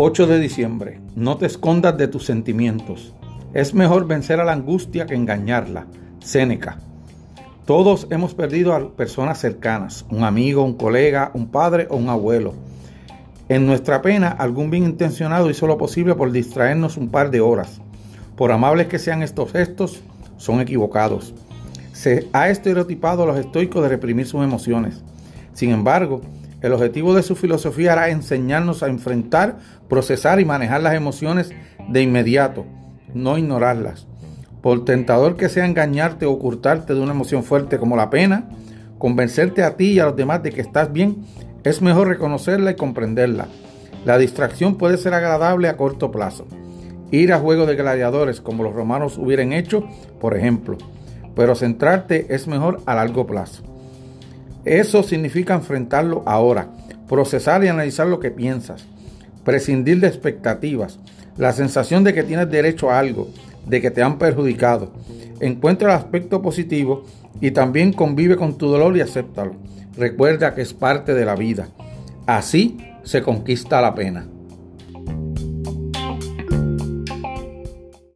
8 de diciembre. No te escondas de tus sentimientos. Es mejor vencer a la angustia que engañarla. Séneca. Todos hemos perdido a personas cercanas, un amigo, un colega, un padre o un abuelo. En nuestra pena, algún bien intencionado hizo lo posible por distraernos un par de horas. Por amables que sean estos gestos, son equivocados. Se ha estereotipado a los estoicos de reprimir sus emociones. Sin embargo, el objetivo de su filosofía era enseñarnos a enfrentar, procesar y manejar las emociones de inmediato, no ignorarlas. Por tentador que sea engañarte o ocultarte de una emoción fuerte como la pena, convencerte a ti y a los demás de que estás bien, es mejor reconocerla y comprenderla. La distracción puede ser agradable a corto plazo. Ir a juegos de gladiadores como los romanos hubieran hecho, por ejemplo, pero centrarte es mejor a largo plazo. Eso significa enfrentarlo ahora, procesar y analizar lo que piensas, prescindir de expectativas, la sensación de que tienes derecho a algo, de que te han perjudicado. Encuentra el aspecto positivo y también convive con tu dolor y acéptalo. Recuerda que es parte de la vida. Así se conquista la pena.